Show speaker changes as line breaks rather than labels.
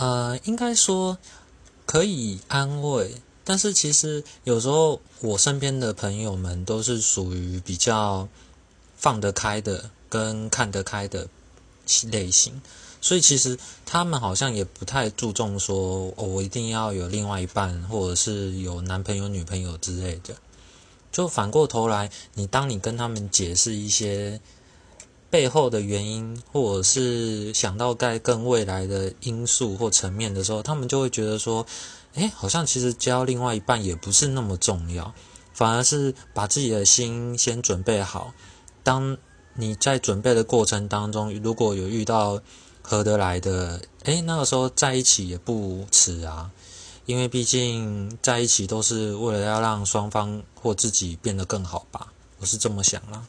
呃，应该说可以安慰，但是其实有时候我身边的朋友们都是属于比较放得开的，跟看得开的类型，所以其实他们好像也不太注重说，我一定要有另外一半，或者是有男朋友、女朋友之类的。就反过头来，你当你跟他们解释一些。背后的原因，或者是想到该更未来的因素或层面的时候，他们就会觉得说：“哎，好像其实交另外一半也不是那么重要，反而是把自己的心先准备好。当你在准备的过程当中，如果有遇到合得来的，哎，那个时候在一起也不迟啊。因为毕竟在一起都是为了要让双方或自己变得更好吧，我是这么想啦。